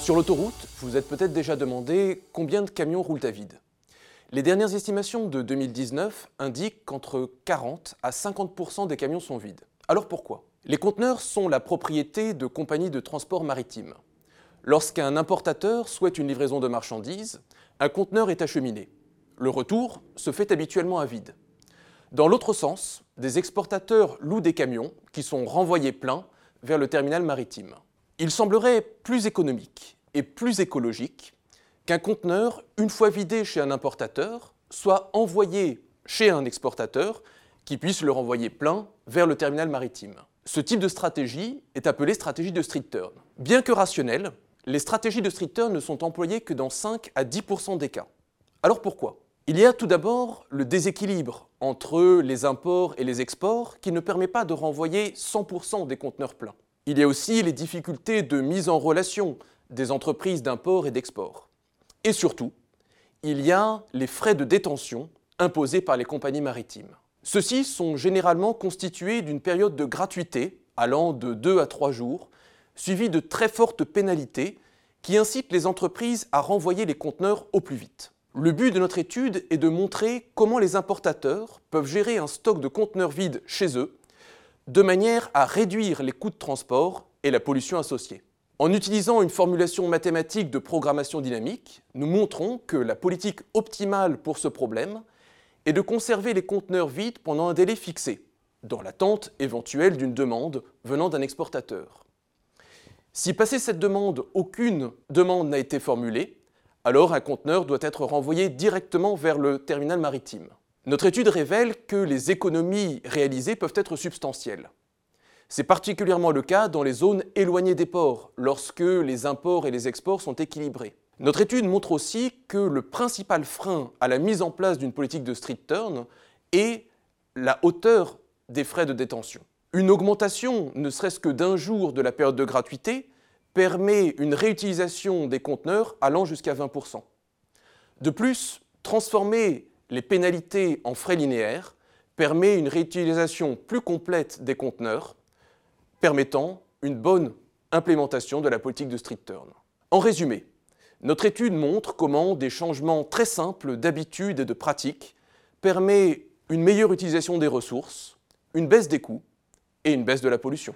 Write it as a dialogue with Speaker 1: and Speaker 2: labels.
Speaker 1: Sur l'autoroute, vous êtes peut-être déjà demandé combien de camions roulent à vide. Les dernières estimations de 2019 indiquent qu'entre 40 à 50% des camions sont vides. Alors pourquoi? Les conteneurs sont la propriété de compagnies de transport maritime. Lorsqu'un importateur souhaite une livraison de marchandises, un conteneur est acheminé. Le retour se fait habituellement à vide. Dans l'autre sens, des exportateurs louent des camions qui sont renvoyés pleins vers le terminal maritime. Il semblerait plus économique et plus écologique qu'un conteneur, une fois vidé chez un importateur, soit envoyé chez un exportateur qui puisse le renvoyer plein vers le terminal maritime. Ce type de stratégie est appelée stratégie de street turn. Bien que rationnelle, les stratégies de street turn ne sont employées que dans 5 à 10% des cas. Alors pourquoi? Il y a tout d'abord le déséquilibre entre les imports et les exports qui ne permet pas de renvoyer 100% des conteneurs pleins. Il y a aussi les difficultés de mise en relation des entreprises d'import et d'export. Et surtout, il y a les frais de détention imposés par les compagnies maritimes. Ceux-ci sont généralement constitués d'une période de gratuité allant de 2 à 3 jours, suivie de très fortes pénalités qui incitent les entreprises à renvoyer les conteneurs au plus vite. Le but de notre étude est de montrer comment les importateurs peuvent gérer un stock de conteneurs vides chez eux, de manière à réduire les coûts de transport et la pollution associée. En utilisant une formulation mathématique de programmation dynamique, nous montrons que la politique optimale pour ce problème est de conserver les conteneurs vides pendant un délai fixé, dans l'attente éventuelle d'une demande venant d'un exportateur. Si passé cette demande, aucune demande n'a été formulée, alors un conteneur doit être renvoyé directement vers le terminal maritime. Notre étude révèle que les économies réalisées peuvent être substantielles. C'est particulièrement le cas dans les zones éloignées des ports, lorsque les imports et les exports sont équilibrés. Notre étude montre aussi que le principal frein à la mise en place d'une politique de street turn est la hauteur des frais de détention. Une augmentation, ne serait-ce que d'un jour de la période de gratuité, permet une réutilisation des conteneurs allant jusqu'à 20%. De plus, transformer les pénalités en frais linéaires permet une réutilisation plus complète des conteneurs permettant une bonne implémentation de la politique de street turn. En résumé, notre étude montre comment des changements très simples d'habitude et de pratique permettent une meilleure utilisation des ressources, une baisse des coûts et une baisse de la pollution.